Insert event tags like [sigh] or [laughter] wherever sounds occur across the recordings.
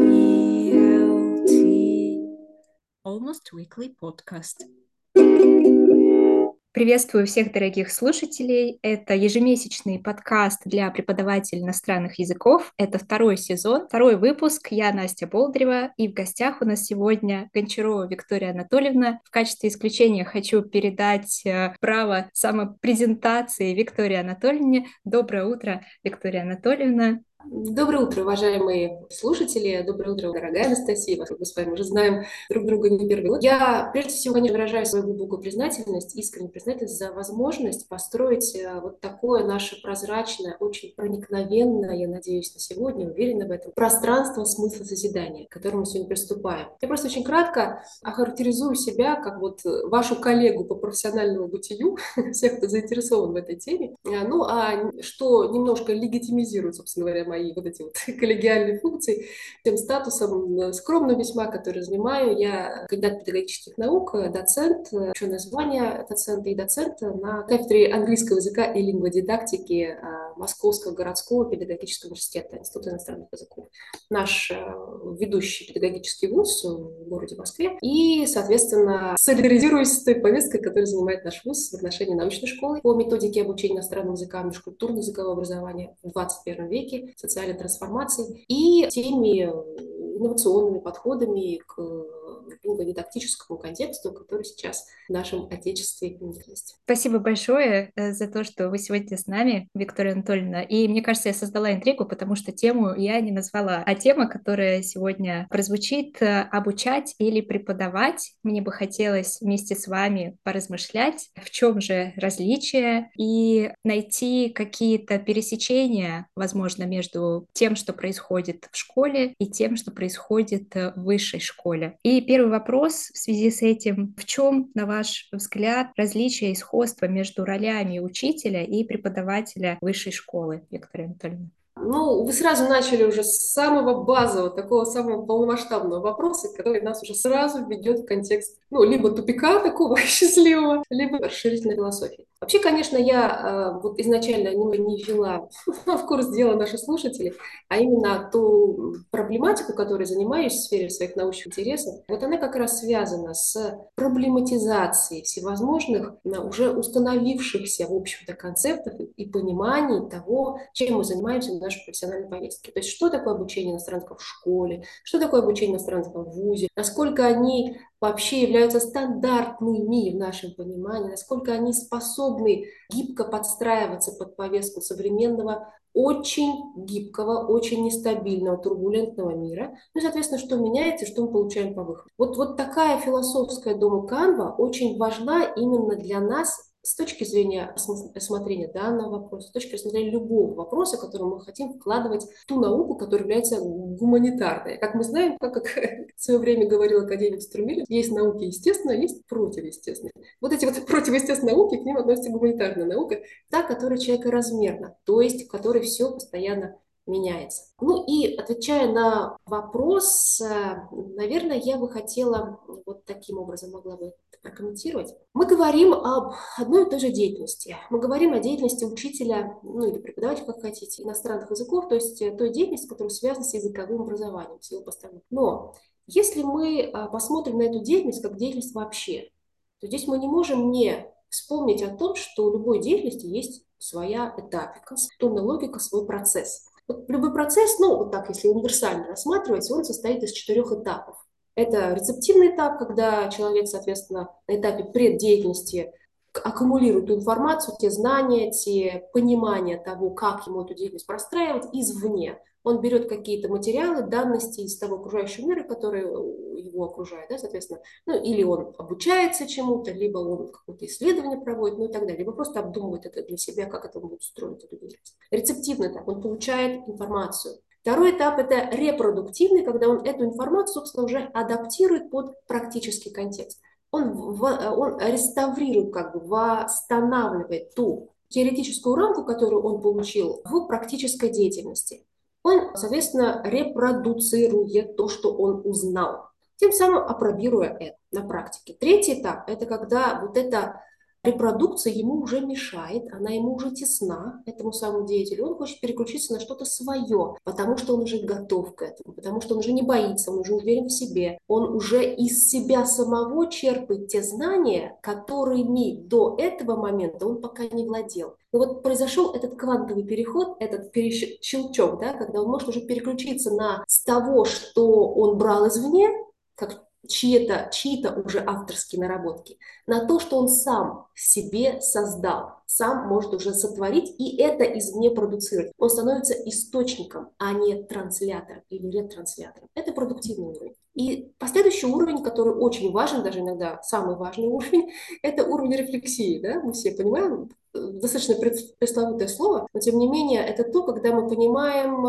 ELT Almost Weekly Podcast. Приветствую всех дорогих слушателей. Это ежемесячный подкаст для преподавателей иностранных языков. Это второй сезон, второй выпуск. Я Настя Болдрева, и в гостях у нас сегодня Гончарова Виктория Анатольевна. В качестве исключения хочу передать э, право самопрезентации Виктории Анатольевне. Доброе утро, Виктория Анатольевна. Доброе утро, уважаемые слушатели. Доброе утро, дорогая Анастасия. Мы с вами уже знаем друг друга не первый год. Я, прежде всего, конечно, выражаю свою глубокую признательность, искреннюю признательность за возможность построить э, вот такое наше прозрачное, очень проникновенное, я надеюсь, на сегодня, уверена в этом, пространство смысла созидания, к которому мы сегодня приступаем. Я просто очень кратко охарактеризую себя как вот вашу коллегу по профессиональному бытию, [laughs] всех, кто заинтересован в этой теме. Э, ну, а что немножко легитимизирует, собственно говоря, мои вот эти вот [laughs] коллегиальные функции, тем статусом скромно весьма, который занимаю. Я кандидат педагогических наук, доцент, ученое звание доцента и доцент на кафедре английского языка и лингводидактики а, Московского городского педагогического университета Института иностранных языков. Наш а, ведущий педагогический вуз в городе Москве. И, соответственно, солидаризируюсь с той повесткой, которую занимает наш вуз в отношении научной школы по методике обучения иностранным языкам, межкультурного языкового образования в 21 веке социальной трансформации и теми инновационными подходами к лингводидактическому контексту, который сейчас в нашем Отечестве есть. Спасибо большое э, за то, что вы сегодня с нами, Виктория Анатольевна. И мне кажется, я создала интригу, потому что тему я не назвала. А тема, которая сегодня прозвучит, э, обучать или преподавать. Мне бы хотелось вместе с вами поразмышлять, в чем же различие, и найти какие-то пересечения, возможно, между тем, что происходит в школе, и тем, что происходит э, в высшей школе. И первый вопрос в связи с этим. В чем, на ваш взгляд, различие и сходство между ролями учителя и преподавателя высшей школы, Виктория Анатольевна? Ну, вы сразу начали уже с самого базового, такого самого полномасштабного вопроса, который нас уже сразу ведет в контекст, ну, либо тупика такого [laughs] счастливого, либо расширительной философии. Вообще, конечно, я э, вот изначально не, не ввела [laughs] в курс дела наших слушателей, а именно ту проблематику, которой занимаюсь в сфере своих научных интересов, вот она как раз связана с проблематизацией всевозможных уже установившихся, в общем-то, концептов и пониманий того, чем мы занимаемся в нашей профессиональной повестке. То есть, что такое обучение иностранцев в школе, что такое обучение иностранцев в ВУЗе, насколько они вообще являются стандартными в нашем понимании, насколько они способны гибко подстраиваться под повестку современного, очень гибкого, очень нестабильного, турбулентного мира. Ну и, соответственно, что меняется, что мы получаем по выходу. Вот, вот такая философская дома Канва очень важна именно для нас с точки зрения рассмотрения данного вопроса, с точки зрения любого вопроса, который мы хотим вкладывать в ту науку, которая является гуманитарной. Как мы знаем, как, как [laughs] в свое время говорил академик Струмилин, есть науки естественные, есть противоестественные. Вот эти вот [laughs] противоестественные науки, к ним относится гуманитарная наука, та, которая человека размерна, то есть в которой все постоянно меняется. Ну и отвечая на вопрос, э, наверное, я бы хотела вот таким образом могла бы прокомментировать. Мы говорим об одной и той же деятельности. Мы говорим о деятельности учителя, ну или преподавателя, как хотите, иностранных языков, то есть э, той деятельности, которая связана с языковым образованием, с его постановкой. Но если мы э, посмотрим на эту деятельность как деятельность вообще, то здесь мы не можем не вспомнить о том, что у любой деятельности есть своя этапика, определенная логика, свой процесс. Любой процесс, ну, вот так, если универсально рассматривать, он состоит из четырех этапов. Это рецептивный этап, когда человек, соответственно, на этапе преддеятельности аккумулирует ту информацию, те знания, те понимания того, как ему эту деятельность простраивать извне он берет какие-то материалы, данности из того окружающего мира, который его окружает, да, соответственно, ну, или он обучается чему-то, либо он какое-то исследование проводит, ну и так далее, либо просто обдумывает это для себя, как это будет строить эту деятельность. Рецептивный этап, он получает информацию. Второй этап – это репродуктивный, когда он эту информацию, собственно, уже адаптирует под практический контекст. Он, он реставрирует, как бы восстанавливает ту теоретическую рамку, которую он получил в практической деятельности он, соответственно, репродуцирует то, что он узнал, тем самым апробируя это на практике. Третий этап – это когда вот эта репродукция ему уже мешает, она ему уже тесна, этому самому деятелю, он хочет переключиться на что-то свое, потому что он уже готов к этому, потому что он уже не боится, он уже уверен в себе, он уже из себя самого черпает те знания, которыми до этого момента он пока не владел. Но вот произошел этот квантовый переход, этот щелчок, да, когда он может уже переключиться на с того, что он брал извне, как чьи-то чьи уже авторские наработки, на то, что он сам себе создал, сам может уже сотворить, и это извне продуцировать. Он становится источником, а не транслятором или ретранслятором. Это продуктивный уровень. И последующий уровень, который очень важен, даже иногда самый важный [laughs] уровень, это уровень рефлексии. Да? Мы все понимаем, достаточно пресловутое слово, но тем не менее это то, когда мы понимаем,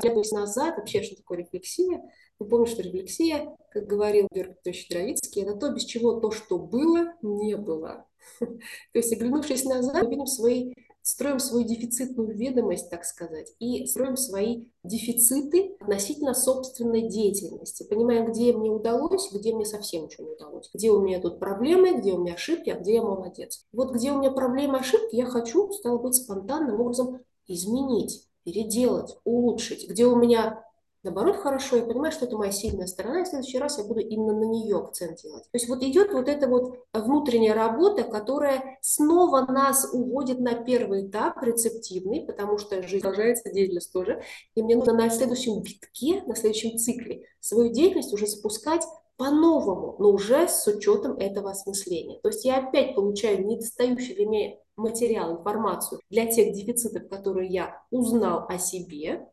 глядываясь назад, вообще, что такое рефлексия, мы помним, что рефлексия, как говорил Георгий Петрович Дровицкий, это то, без чего то, что было, не было. [laughs] То есть, оглянувшись назад, мы видим свои, строим свою дефицитную ведомость, так сказать, и строим свои дефициты относительно собственной деятельности. Понимаем, где мне удалось, где мне совсем ничего не удалось. Где у меня тут проблемы, где у меня ошибки, а где я молодец. Вот где у меня проблемы, ошибки, я хочу, стало быть, спонтанным образом изменить, переделать, улучшить. Где у меня наоборот хорошо, я понимаю, что это моя сильная сторона, и в следующий раз я буду именно на нее акцент делать. То есть вот идет вот эта вот внутренняя работа, которая снова нас уводит на первый этап рецептивный, потому что жизнь продолжается, деятельность тоже, и мне нужно на следующем витке, на следующем цикле свою деятельность уже запускать по-новому, но уже с учетом этого осмысления. То есть я опять получаю недостающий для меня материал, информацию для тех дефицитов, которые я узнал о себе,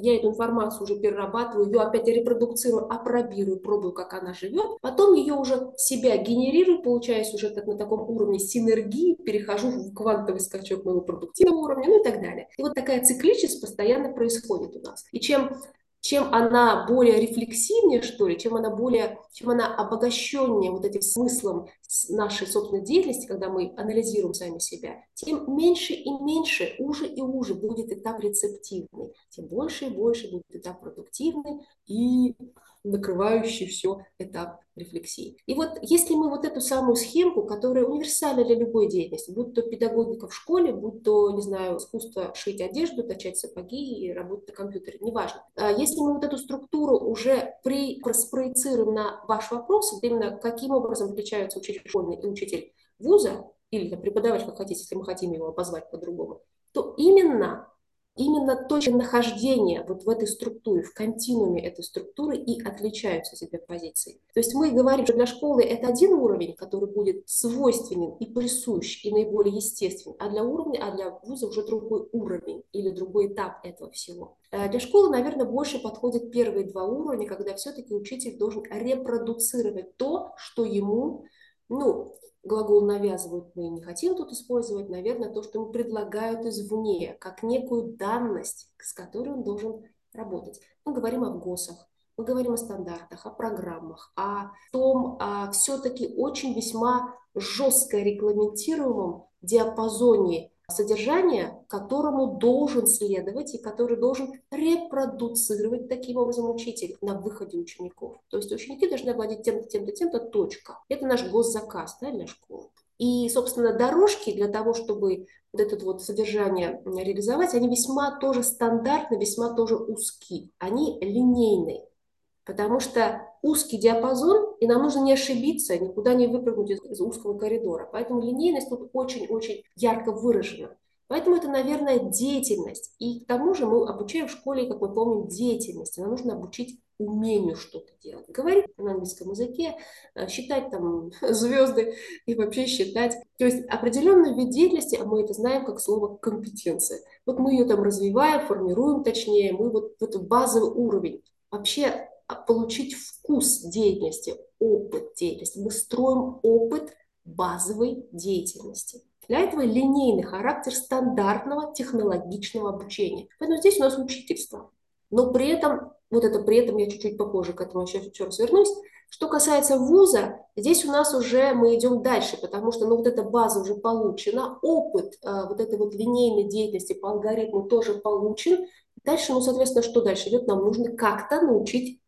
я эту информацию уже перерабатываю, ее опять репродуцирую, апробирую, пробую, как она живет. Потом ее уже себя генерирую, получаясь уже так, на таком уровне синергии, перехожу в квантовый скачок моего продуктивного уровня, ну и так далее. И вот такая цикличность постоянно происходит у нас. И чем чем она более рефлексивнее, что ли, чем она более, чем она обогащеннее вот этим смыслом нашей собственной деятельности, когда мы анализируем сами себя, тем меньше и меньше, уже и уже будет этап рецептивный, тем больше и больше будет этап продуктивный и накрывающий все этап рефлексии. И вот если мы вот эту самую схемку, которая универсальна для любой деятельности, будь то педагогика в школе, будь то, не знаю, искусство шить одежду, точать сапоги и работать на компьютере, неважно. А если мы вот эту структуру уже при, спроецируем на ваш вопрос, вот именно каким образом отличаются учитель школьный и учитель вуза, или преподаватель, как хотите, если мы хотим его обозвать по-другому, то именно именно точка нахождения вот в этой структуре, в континууме этой структуры и отличаются две позиции. То есть мы говорим, что для школы это один уровень, который будет свойственен и присущ, и наиболее естественен, а для уровня, а для вуза уже другой уровень или другой этап этого всего. Э, для школы, наверное, больше подходят первые два уровня, когда все-таки учитель должен репродуцировать то, что ему ну, глагол навязывают мы не хотим тут использовать, наверное, то, что ему предлагают извне, как некую данность, с которой он должен работать. Мы говорим о ГОСах, мы говорим о стандартах, о программах, о том, о все-таки очень весьма жестко регламентируемом диапазоне содержание, которому должен следовать и который должен репродуцировать таким образом учитель на выходе учеников. То есть ученики должны владеть тем-то, тем-то, тем-то, точка. Это наш госзаказ да, для школы. И, собственно, дорожки для того, чтобы вот это вот содержание реализовать, они весьма тоже стандартны, весьма тоже узки. Они линейные. Потому что узкий диапазон, и нам нужно не ошибиться, никуда не выпрыгнуть из, из узкого коридора. Поэтому линейность тут очень-очень ярко выражена. Поэтому это, наверное, деятельность. И к тому же мы обучаем в школе, как мы помним, деятельности. Нам нужно обучить умению что-то делать. Говорить на английском языке, э, считать там [laughs] звезды и вообще считать. То есть определенный вид деятельности, а мы это знаем как слово компетенция. Вот мы ее там развиваем, формируем точнее, мы вот в этот базовый уровень. Вообще получить вкус деятельности, опыт деятельности. Мы строим опыт базовой деятельности. Для этого линейный характер стандартного технологичного обучения. Поэтому здесь у нас учительство. Но при этом, вот это при этом я чуть-чуть попозже к этому еще, еще раз вернусь, что касается вуза, здесь у нас уже мы идем дальше, потому что ну, вот эта база уже получена, опыт э, вот этой вот линейной деятельности по алгоритму тоже получен. Дальше, ну, соответственно, что дальше идет? Нам нужно как-то научить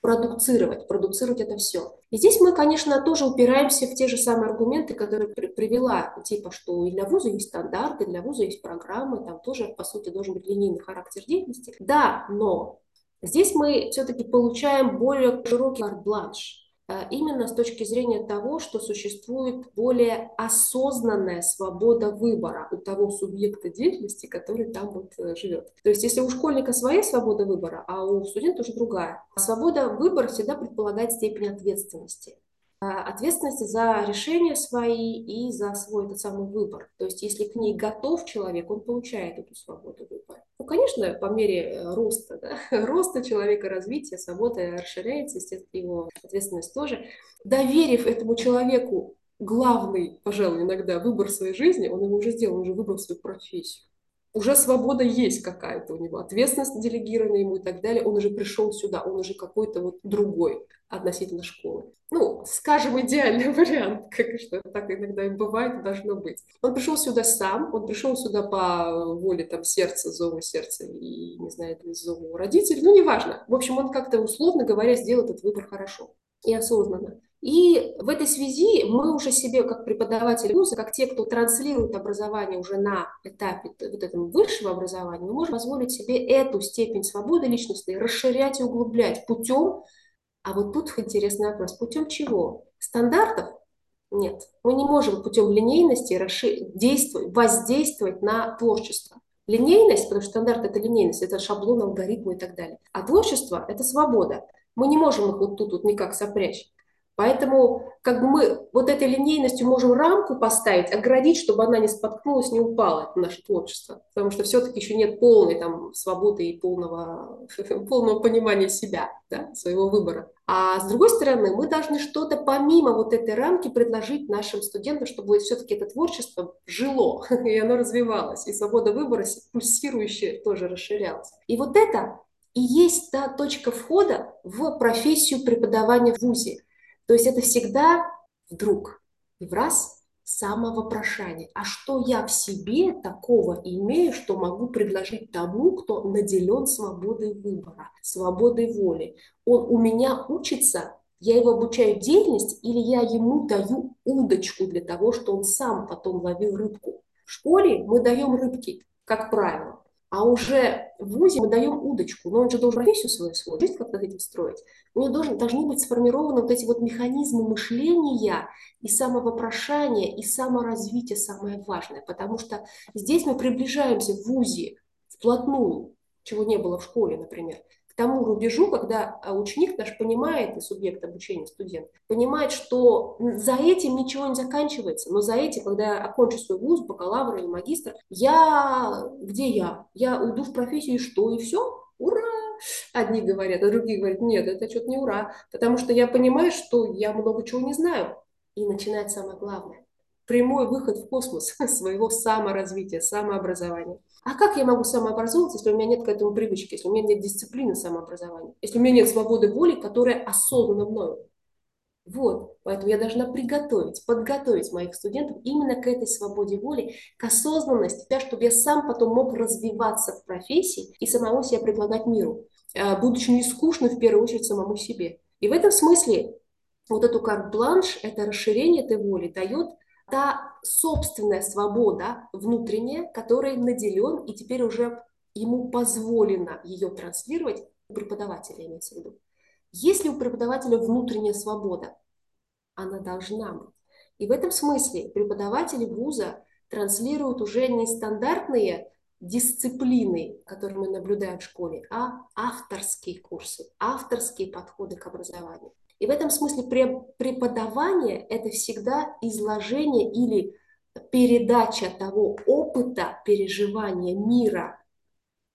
продуцировать, продуцировать это все. И здесь мы, конечно, тоже упираемся в те же самые аргументы, которые при, привела, типа, что и для вуза есть стандарты, для вуза есть программы, там тоже, по сути, должен быть линейный характер деятельности. Да, но здесь мы все-таки получаем более широкий арт-бланш Э, именно с точки зрения того, что существует более осознанная свобода выбора у того субъекта деятельности, который там вот э, живет. То есть если у школьника своя свобода выбора, а у студента уже другая. Свобода выбора всегда предполагает степень ответственности. А, ответственности за решения свои и за свой этот самый выбор. То есть если к ней готов человек, он получает эту свободу выбора. Ну, конечно, по мере э, роста, да, [laughs] роста человека, развития, свобода расширяется, естественно, его ответственность тоже. Доверив этому человеку главный, пожалуй, иногда выбор своей жизни, он его уже сделал, он уже выбрал свою профессию уже свобода есть какая-то у него, ответственность делегирована ему и так далее. Он уже пришел сюда, он уже какой-то вот другой относительно школы. Ну, скажем, идеальный [laughs] вариант, как что так иногда и бывает, должно быть. Он пришел сюда сам, он пришел сюда по воле там сердца, зову сердца и, не знаю, зову родителей, ну, неважно. В общем, он как-то, условно говоря, сделал этот выбор хорошо и осознанно. И в этой связи мы уже себе, как преподаватели вуза, как те, кто транслирует образование уже на этапе вот этого высшего образования, мы можем позволить себе эту степень свободы личностной расширять и углублять путем, а вот тут интересный вопрос, путем чего? Стандартов? Нет. Мы не можем путем линейности расшир... действовать, воздействовать на творчество. Линейность, потому что стандарт – это линейность, это шаблон, алгоритмы и так далее. А творчество – это свобода. Мы не можем их вот тут вот никак сопрячь. Поэтому как бы мы вот этой линейностью можем рамку поставить, оградить, чтобы она не споткнулась, не упала, это наше творчество. Потому что все-таки еще нет полной там, свободы и полного, [laughs] полного понимания себя, да, своего выбора. А с другой стороны, мы должны что-то помимо вот этой рамки предложить нашим студентам, чтобы все-таки это творчество жило, [laughs] и оно развивалось, и свобода выбора пульсирующая тоже расширялась. И вот это и есть та точка входа в профессию преподавания в ВУЗе. То есть это всегда вдруг и в раз самовопрошание. А что я в себе такого имею, что могу предложить тому, кто наделен свободой выбора, свободой воли? Он у меня учится, я его обучаю деятельности или я ему даю удочку для того, что он сам потом ловил рыбку? В школе мы даем рыбки, как правило. А уже в ВУЗе мы даем удочку, но он же должен профессию свою, свою жизнь как-то этим строить. У него должен, должны быть сформированы вот эти вот механизмы мышления и самовопрошания, и саморазвития самое важное. Потому что здесь мы приближаемся в ВУЗе вплотную, чего не было в школе, например, тому рубежу, когда а, ученик наш понимает, и субъект обучения, студент, понимает, что за этим ничего не заканчивается, но за этим, когда я окончу свой вуз, бакалавр или магистр, я, где я? Я уйду в профессию и что, и все? Ура! Одни говорят, а другие говорят, нет, это что-то не ура, потому что я понимаю, что я много чего не знаю. И начинает самое главное. Прямой выход в космос [laughs] своего саморазвития, самообразования. А как я могу самообразовываться, если у меня нет к этому привычки, если у меня нет дисциплины самообразования, если у меня нет свободы воли, которая осознана мною? Вот, поэтому я должна приготовить, подготовить моих студентов именно к этой свободе воли, к осознанности, да, чтобы я сам потом мог развиваться в профессии и самого себя предлагать миру, а, будучи не скучно в первую очередь самому себе. И в этом смысле вот эту карт-бланш, это расширение этой воли дает та собственная свобода внутренняя, которой наделен, и теперь уже ему позволено ее транслировать у преподавателя, имеется в виду. Если у преподавателя внутренняя свобода, она должна быть. И в этом смысле преподаватели вуза транслируют уже не стандартные дисциплины, которые мы наблюдаем в школе, а авторские курсы, авторские подходы к образованию. И в этом смысле преподавание – это всегда изложение или передача того опыта переживания мира,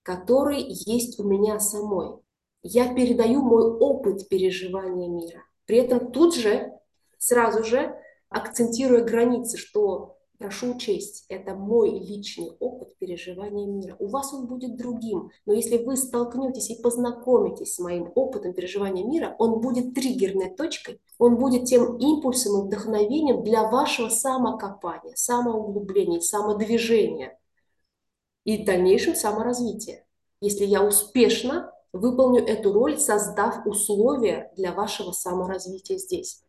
который есть у меня самой. Я передаю мой опыт переживания мира. При этом тут же, сразу же акцентируя границы, что Прошу учесть, это мой личный опыт переживания мира. У вас он будет другим, но если вы столкнетесь и познакомитесь с моим опытом переживания мира, он будет триггерной точкой, он будет тем импульсом и вдохновением для вашего самокопания, самоуглубления, самодвижения и дальнейшем саморазвития. Если я успешно выполню эту роль, создав условия для вашего саморазвития здесь.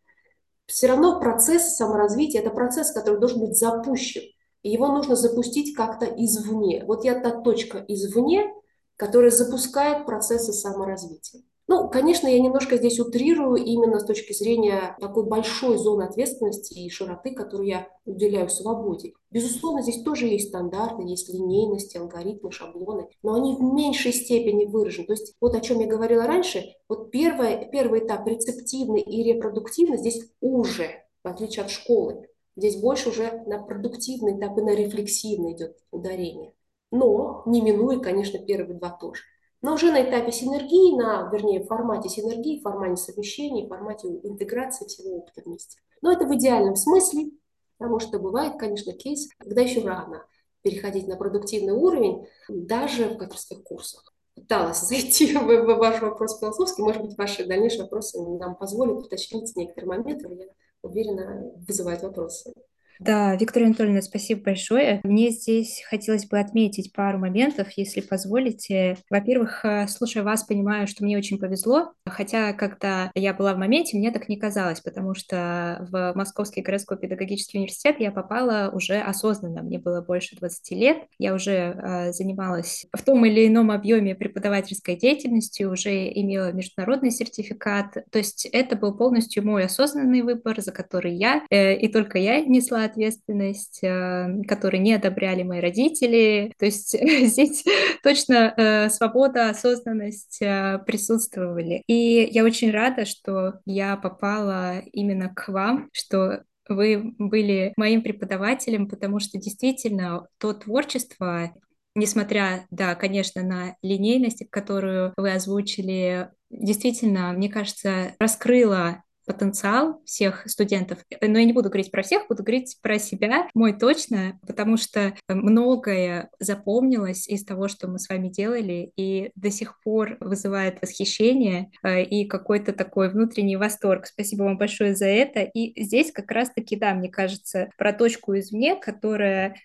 Все равно процесс саморазвития – это процесс, который должен быть запущен. И его нужно запустить как-то извне. Вот я та точка извне, которая запускает процессы саморазвития. Ну, конечно, я немножко здесь утрирую именно с точки зрения такой большой зоны ответственности и широты, которую я уделяю свободе. Безусловно, здесь тоже есть стандарты, есть линейности, алгоритмы, шаблоны, но они в меньшей степени выражены. То есть вот о чем я говорила раньше, вот первый, первый этап рецептивный и репродуктивный здесь уже, в отличие от школы. Здесь больше уже на продуктивный этап и на рефлексивный идет ударение. Но не минуя, конечно, первые два тоже. Но уже на этапе синергии, на, вернее, формате синергии, в формате совмещения, формате интеграции всего опыта вместе. Но это в идеальном смысле, потому что бывает, конечно, кейс, когда еще рано переходить на продуктивный уровень, даже в авторских курсах. Пыталась [laughs] зайти в, в ваш вопрос философский, может быть, ваши дальнейшие вопросы нам позволят уточнить некоторые моменты, я уверена, вызывают вопросы. Да, Виктория Анатольевна, спасибо большое. Мне здесь хотелось бы отметить пару моментов, если позволите. Во-первых, э, слушая вас, понимаю, что мне очень повезло, хотя когда я была в моменте, мне так не казалось, потому что в Московский городской педагогический университет я попала уже осознанно, мне было больше 20 лет, я уже э, занималась в том или ином объеме преподавательской деятельностью, уже имела международный сертификат, то есть это был полностью мой осознанный выбор, за который я э, и только я несла ответственность, э, которую не одобряли мои родители. То есть [laughs] здесь точно э, свобода, осознанность э, присутствовали. И я очень рада, что я попала именно к вам, что вы были моим преподавателем, потому что действительно то творчество, несмотря, да, конечно, на линейность, которую вы озвучили, действительно, мне кажется, раскрыла потенциал всех студентов. Но я не буду говорить про всех, буду говорить про себя, мой точно, потому что многое запомнилось из того, что мы с вами делали, и до сих пор вызывает восхищение э, и какой-то такой внутренний восторг. Спасибо вам большое за это. И здесь как раз-таки, да, мне кажется, про точку извне, которая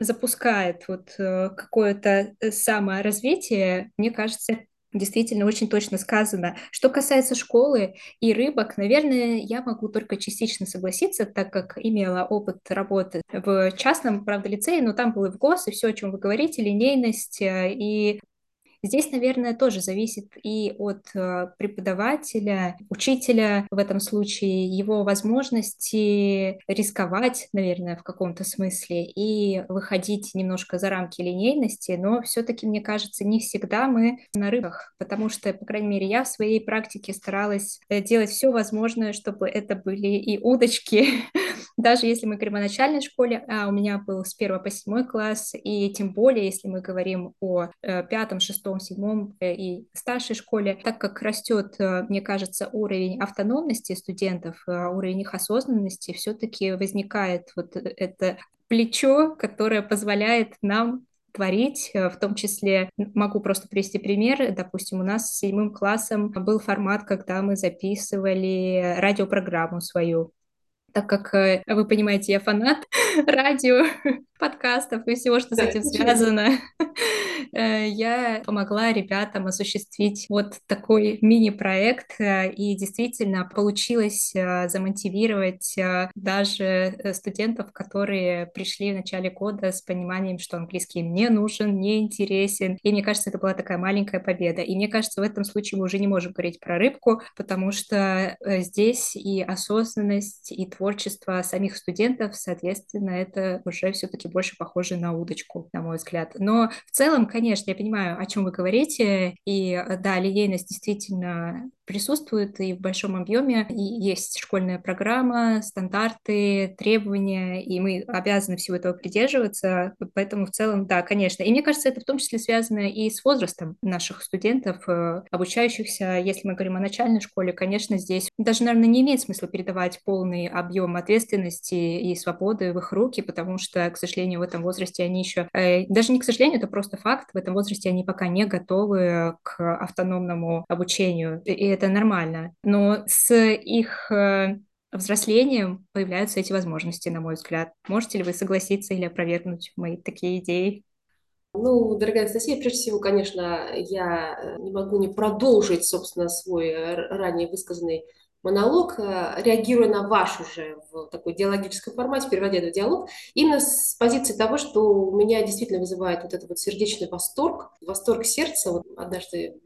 запускает вот э, какое-то э, саморазвитие, мне кажется, Действительно, очень точно сказано. Что касается школы и рыбок, наверное, я могу только частично согласиться, так как имела опыт работы в частном, правда, лицее, но там был и в ГОС, и все, о чем вы говорите, линейность э, и Здесь, наверное, тоже зависит и от э, преподавателя, учителя в этом случае, его возможности рисковать, наверное, в каком-то смысле и выходить немножко за рамки линейности, но все-таки, мне кажется, не всегда мы на рыбах, потому что, по крайней мере, я в своей практике старалась э, делать все возможное, чтобы это были и удочки, [laughs] даже если мы говорим о начальной школе, а у меня был с 1 по 7 класс, и тем более, если мы говорим о э, пятом, шестом, седьмом э, и старшей школе, так как растет, э, мне кажется, уровень автономности студентов, уровень их осознанности, все-таки возникает вот это плечо, которое позволяет нам творить, в том числе могу просто привести пример. Допустим, у нас с седьмым классом был формат, когда мы записывали радиопрограмму свою так как, э, вы понимаете, я фанат [laughs] радио, [laughs] подкастов и всего, что да, с этим связано. Э, я помогла ребятам осуществить вот такой мини-проект, э, и действительно получилось замотивировать даже студентов, которые пришли в начале года с пониманием, что английский им не нужен, не интересен. И мне кажется, это была такая маленькая победа. И мне кажется, в этом случае мы уже не можем говорить про рыбку, потому что здесь и осознанность, и творчество самих студентов, соответственно, это уже все-таки больше похоже на удочку, на мой взгляд. Но в целом, конечно, я понимаю, о чем вы говорите, и да, линейность действительно присутствует и в большом объеме, и есть школьная программа, стандарты, требования, и мы обязаны всего этого придерживаться, поэтому в целом, да, конечно. И мне кажется, это в том числе связано и с возрастом наших студентов, э, обучающихся, если мы говорим о начальной школе, конечно, здесь даже, наверное, не имеет смысла передавать полный объем ответственности и свободы в их руки, потому что, к сожалению, в этом возрасте они еще, э, даже не к сожалению, это просто факт, в этом возрасте они пока не готовы к автономному обучению. И это нормально. Но с их э, взрослением появляются эти возможности, на мой взгляд. Можете ли вы согласиться или опровергнуть мои такие идеи? Ну, дорогая Анастасия, прежде всего, конечно, я э, не могу не продолжить, собственно, свой э, ранее высказанный монолог, реагируя на ваш уже в такой диалогическом формате, переводя это в диалог, именно с позиции того, что у меня действительно вызывает вот этот вот сердечный восторг, восторг сердца. Вот однажды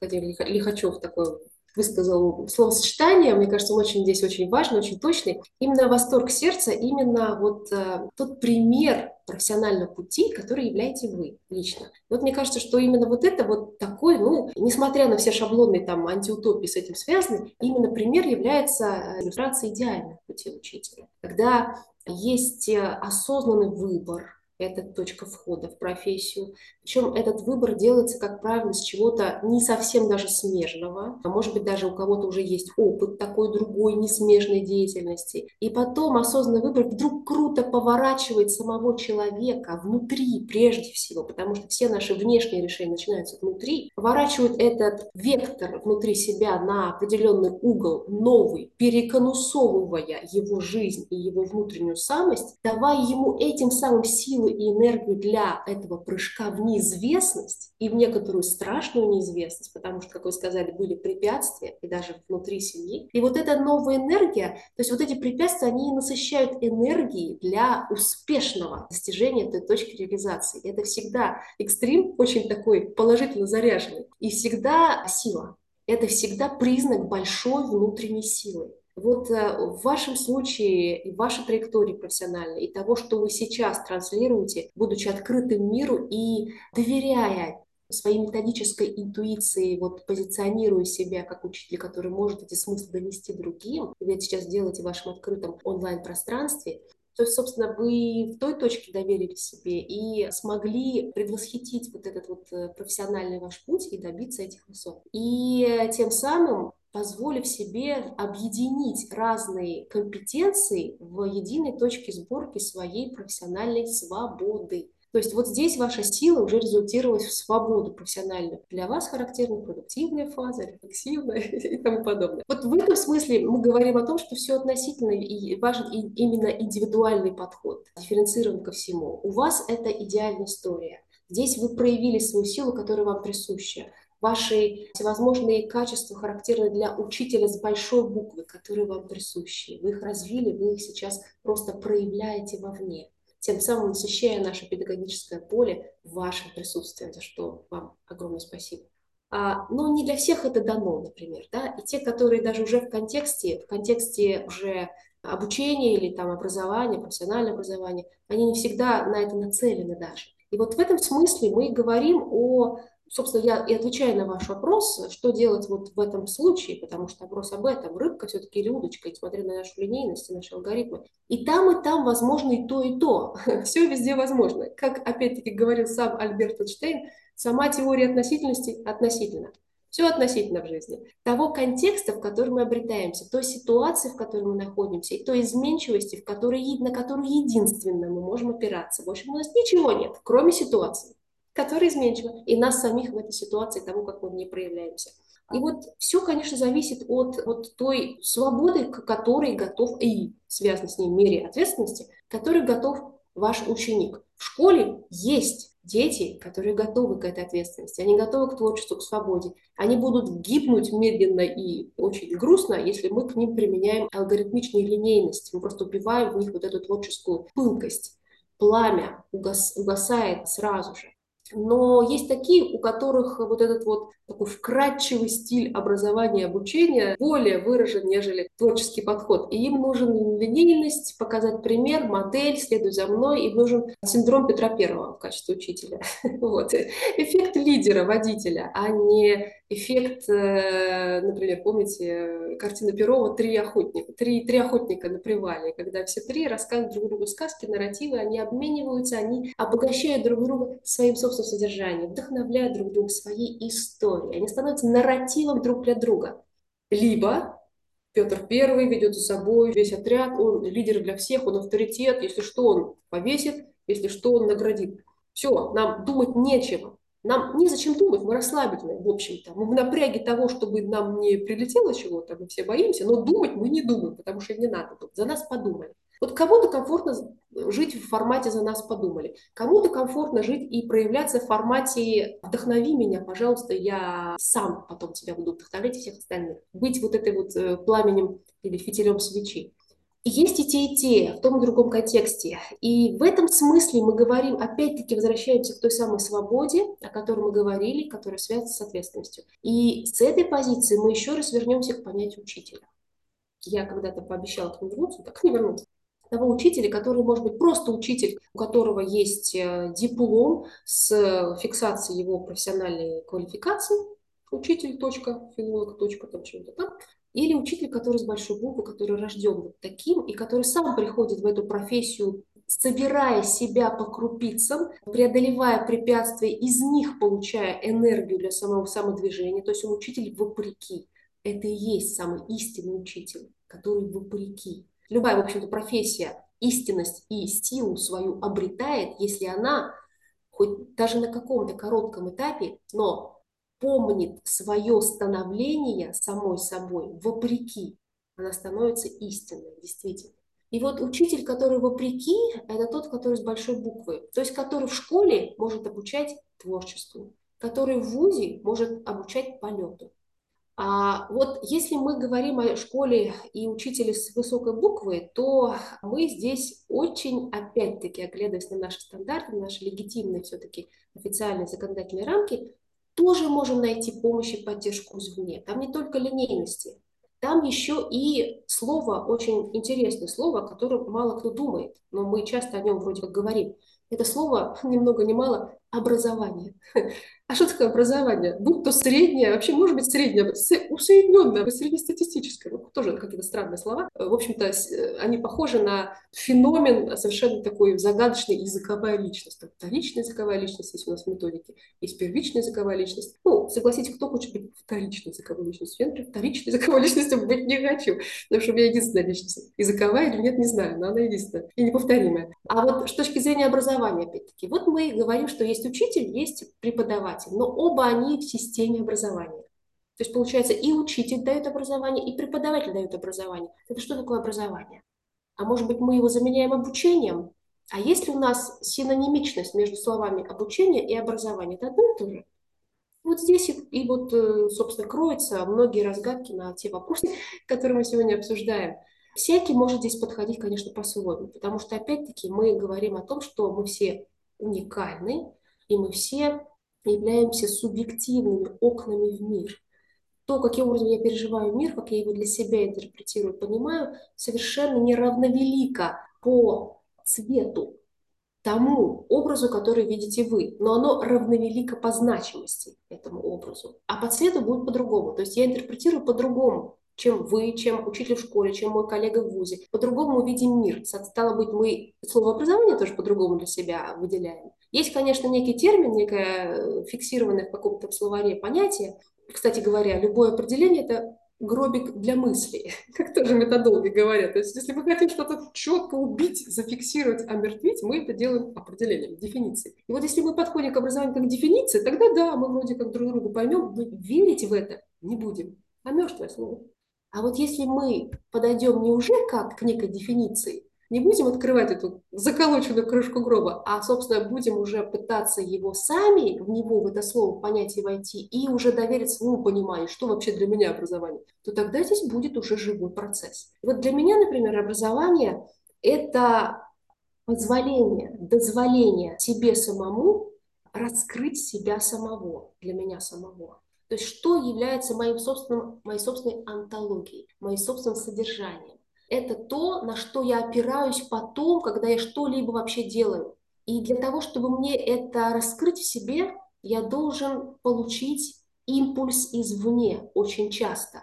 Владимир Лихачев такой высказал словосочетание, мне кажется, он очень здесь очень важный, очень точный. Именно восторг сердца, именно вот э, тот пример профессионального пути, который являете вы лично. Вот мне кажется, что именно вот это вот такой, ну, несмотря на все шаблонные там антиутопии с этим связаны, именно пример является э, иллюстрацией идеального пути учителя. Когда есть э, осознанный выбор, это точка входа в профессию. Причем этот выбор делается, как правило, с чего-то не совсем даже смежного, а может быть даже у кого-то уже есть опыт такой другой несмежной деятельности. И потом осознанный выбор вдруг круто поворачивает самого человека внутри прежде всего, потому что все наши внешние решения начинаются внутри, поворачивает этот вектор внутри себя на определенный угол новый, переконусовывая его жизнь и его внутреннюю самость, давая ему этим самым силу и энергию для этого прыжка в неизвестность и в некоторую страшную неизвестность, потому что, как вы сказали, были препятствия и даже внутри семьи. И вот эта новая энергия, то есть вот эти препятствия, они насыщают энергией для успешного достижения этой точки реализации. Это всегда экстрим, очень такой положительно заряженный, и всегда сила. Это всегда признак большой внутренней силы. Вот э, в вашем случае и вашей траектории профессиональной, и того, что вы сейчас транслируете, будучи открытым миру и доверяя своей методической интуиции, вот позиционируя себя как учитель, который может эти смыслы донести другим, вы это сейчас делаете в вашем открытом онлайн-пространстве, то есть, собственно, вы в той точке доверили себе и смогли предвосхитить вот этот вот э, профессиональный ваш путь и добиться этих высот. И э, тем самым позволив себе объединить разные компетенции в единой точке сборки своей профессиональной свободы. То есть вот здесь ваша сила уже результировалась в свободу профессиональную. Для вас характерна продуктивная фаза, рефлексивная [laughs] и тому подобное. Вот в этом смысле мы говорим о том, что все относительно и важен именно индивидуальный подход, дифференцирован ко всему. У вас это идеальная история. Здесь вы проявили свою силу, которая вам присуща ваши всевозможные качества характерны для учителя с большой буквы, которые вам присущи. Вы их развили, вы их сейчас просто проявляете вовне, тем самым насыщая наше педагогическое поле вашим присутствием, за что вам огромное спасибо. А, но не для всех это дано, например, да, и те, которые даже уже в контексте, в контексте уже обучения или там образования, профессионального образования, они не всегда на это нацелены даже. И вот в этом смысле мы говорим о собственно, я и отвечаю на ваш вопрос, что делать вот в этом случае, потому что вопрос об этом, рыбка все-таки или удочка, несмотря на нашу линейность и наши алгоритмы. И там, и там возможно и то, и то. [laughs] Все везде возможно. Как, опять-таки, говорил сам Альберт Эйнштейн, сама теория относительности относительно. Все относительно в жизни. Того контекста, в котором мы обретаемся, той ситуации, в которой мы находимся, и той изменчивости, в которой, на которую единственно мы можем опираться. В общем, у нас ничего нет, кроме ситуации которая изменчива, и нас самих в этой ситуации, того, как мы в ней проявляемся. И вот все, конечно, зависит от, от той свободы, к которой готов, и связано с ней мере ответственности, который готов ваш ученик. В школе есть дети, которые готовы к этой ответственности, они готовы к творчеству, к свободе. Они будут гибнуть медленно и очень грустно, если мы к ним применяем алгоритмичную линейность. Мы просто убиваем в них вот эту творческую пылкость. Пламя угас, угасает сразу же. Но есть такие, у которых вот этот вот такой вкрадчивый стиль образования и обучения более выражен, нежели творческий подход. И им нужен линейность, показать пример, модель, следуй за мной. Им нужен синдром Петра Первого в качестве учителя. [laughs] Вот. Эффект лидера, водителя, а не эффект, э, например, помните картину Перова «Три охотника», «Три, три охотника на привале», когда все три рассказывают друг другу сказки, нарративы, они обмениваются, они обогащают друг друга своим собственным содержанием, вдохновляют друг друга своей историей, они становятся нарративом друг для друга. Либо Петр Первый ведет за собой весь отряд, он лидер для всех, он авторитет, если что, он повесит, если что, он наградит. Все, нам думать нечего. Нам незачем думать, мы расслаблены, в общем-то. Мы в напряге того, чтобы нам не прилетело чего-то, мы все боимся, но думать мы не думаем, потому что не надо думать. За нас подумали. Вот кому-то комфортно жить в формате «за нас подумали», кому-то комфортно жить и проявляться в формате «вдохнови меня, пожалуйста, я сам потом тебя буду вдохновлять и всех остальных». Быть вот этой вот э, пламенем или фитилем свечи. Есть и те, и те, в том и другом контексте. И в этом смысле мы говорим, опять-таки возвращаемся к той самой свободе, о которой мы говорили, которая связана с ответственностью. И с этой позиции мы еще раз вернемся к понятию учителя. Я когда-то пообещала к нему вернуться, так не вернуться. Того учителя, который может быть просто учитель, у которого есть э, диплом с фиксацией его профессиональной квалификации, учитель, точка, филолог, точка, там чего-то там, или учитель, который с большой буквы, который рожден вот таким, и который сам приходит в эту профессию, собирая себя по крупицам, преодолевая препятствия, из них получая энергию для самого самодвижения. То есть он учитель вопреки. Это и есть самый истинный учитель, который вопреки. Любая, в общем-то, профессия истинность и силу свою обретает, если она хоть даже на каком-то коротком этапе, но помнит свое становление самой собой вопреки, она становится истинной, действительно. И вот учитель, который вопреки, это тот, который с большой буквы, то есть который в школе может обучать творчеству, который в ВУЗе может обучать полету. А вот если мы говорим о школе и учителе с высокой буквы, то мы здесь очень, опять-таки, оглядываясь на наши стандарты, на наши легитимные все-таки официальные законодательные рамки, тоже можем найти помощь и поддержку извне. Там не только линейности, там еще и слово, очень интересное слово, о котором мало кто думает, но мы часто о нем вроде как говорим. Это слово, ни много ни мало, образование. [laughs] А что такое образование? Будь то среднее, вообще может быть среднее, усредненное, среднестатистическое, ну, тоже какие-то странные слова. В общем-то, э, они похожи на феномен совершенно такой загадочной языковая личность. Там вторичная языковая личность есть у нас в методике, есть первичная языковая личность. Ну, согласитесь, кто хочет быть вторичной языковой личностью? Я, например, вторичной языковой [laughs] личностью быть не хочу, потому что у меня единственная личность. Языковая или нет, не знаю, но она единственная и неповторимая. А вот с точки зрения образования, опять-таки, вот мы говорим, что есть учитель, есть преподаватель, но оба они в системе образования. То есть, получается, и учитель дает образование, и преподаватель дает образование. Это что такое образование? А может быть, мы его заменяем обучением? А есть ли у нас синонимичность между словами обучение и образование? Это одно и то же. Вот здесь и, и вот, э, собственно, кроются многие разгадки на те вопросы, [laughs] которые мы сегодня обсуждаем. Всякий может здесь подходить, конечно, по-своему, потому что, опять-таки, мы говорим о том, что мы все уникальны, и мы все являемся субъективными окнами в мир. То, каким образом я переживаю мир, как я его для себя интерпретирую, понимаю, совершенно неравновелико по цвету тому образу, который видите вы, но оно равновелико по значимости этому образу. А по цвету будет по-другому. То есть я интерпретирую по-другому чем вы, чем учитель в школе, чем мой коллега в ВУЗе. По-другому увидим мир. Стало быть, мы слово образование тоже по-другому для себя выделяем. Есть, конечно, некий термин, некое э, фиксированное в каком-то словаре понятие. Кстати говоря, любое определение – это гробик для мысли, [laughs] как тоже методологи говорят. То есть, если мы хотим что-то четко убить, зафиксировать, омертвить, мы это делаем определением, дефиницией. И вот если мы подходим к образованию как дефиниции, тогда да, мы вроде как друг другу поймем, но верить в это не будем. А мертвое слово. А вот если мы подойдем не уже как к некой дефиниции, не будем открывать эту заколоченную крышку гроба, а, собственно, будем уже пытаться его сами, в него, в это слово понять и войти, и уже доверить своему пониманию, что вообще для меня образование, то тогда здесь будет уже живой процесс. вот для меня, например, образование – это позволение, дозволение себе самому раскрыть себя самого, для меня самого. То есть что является моим собственным, моей собственной антологией, моим собственным содержанием. Это то, на что я опираюсь потом, когда я что-либо вообще делаю. И для того, чтобы мне это раскрыть в себе, я должен получить импульс извне очень часто.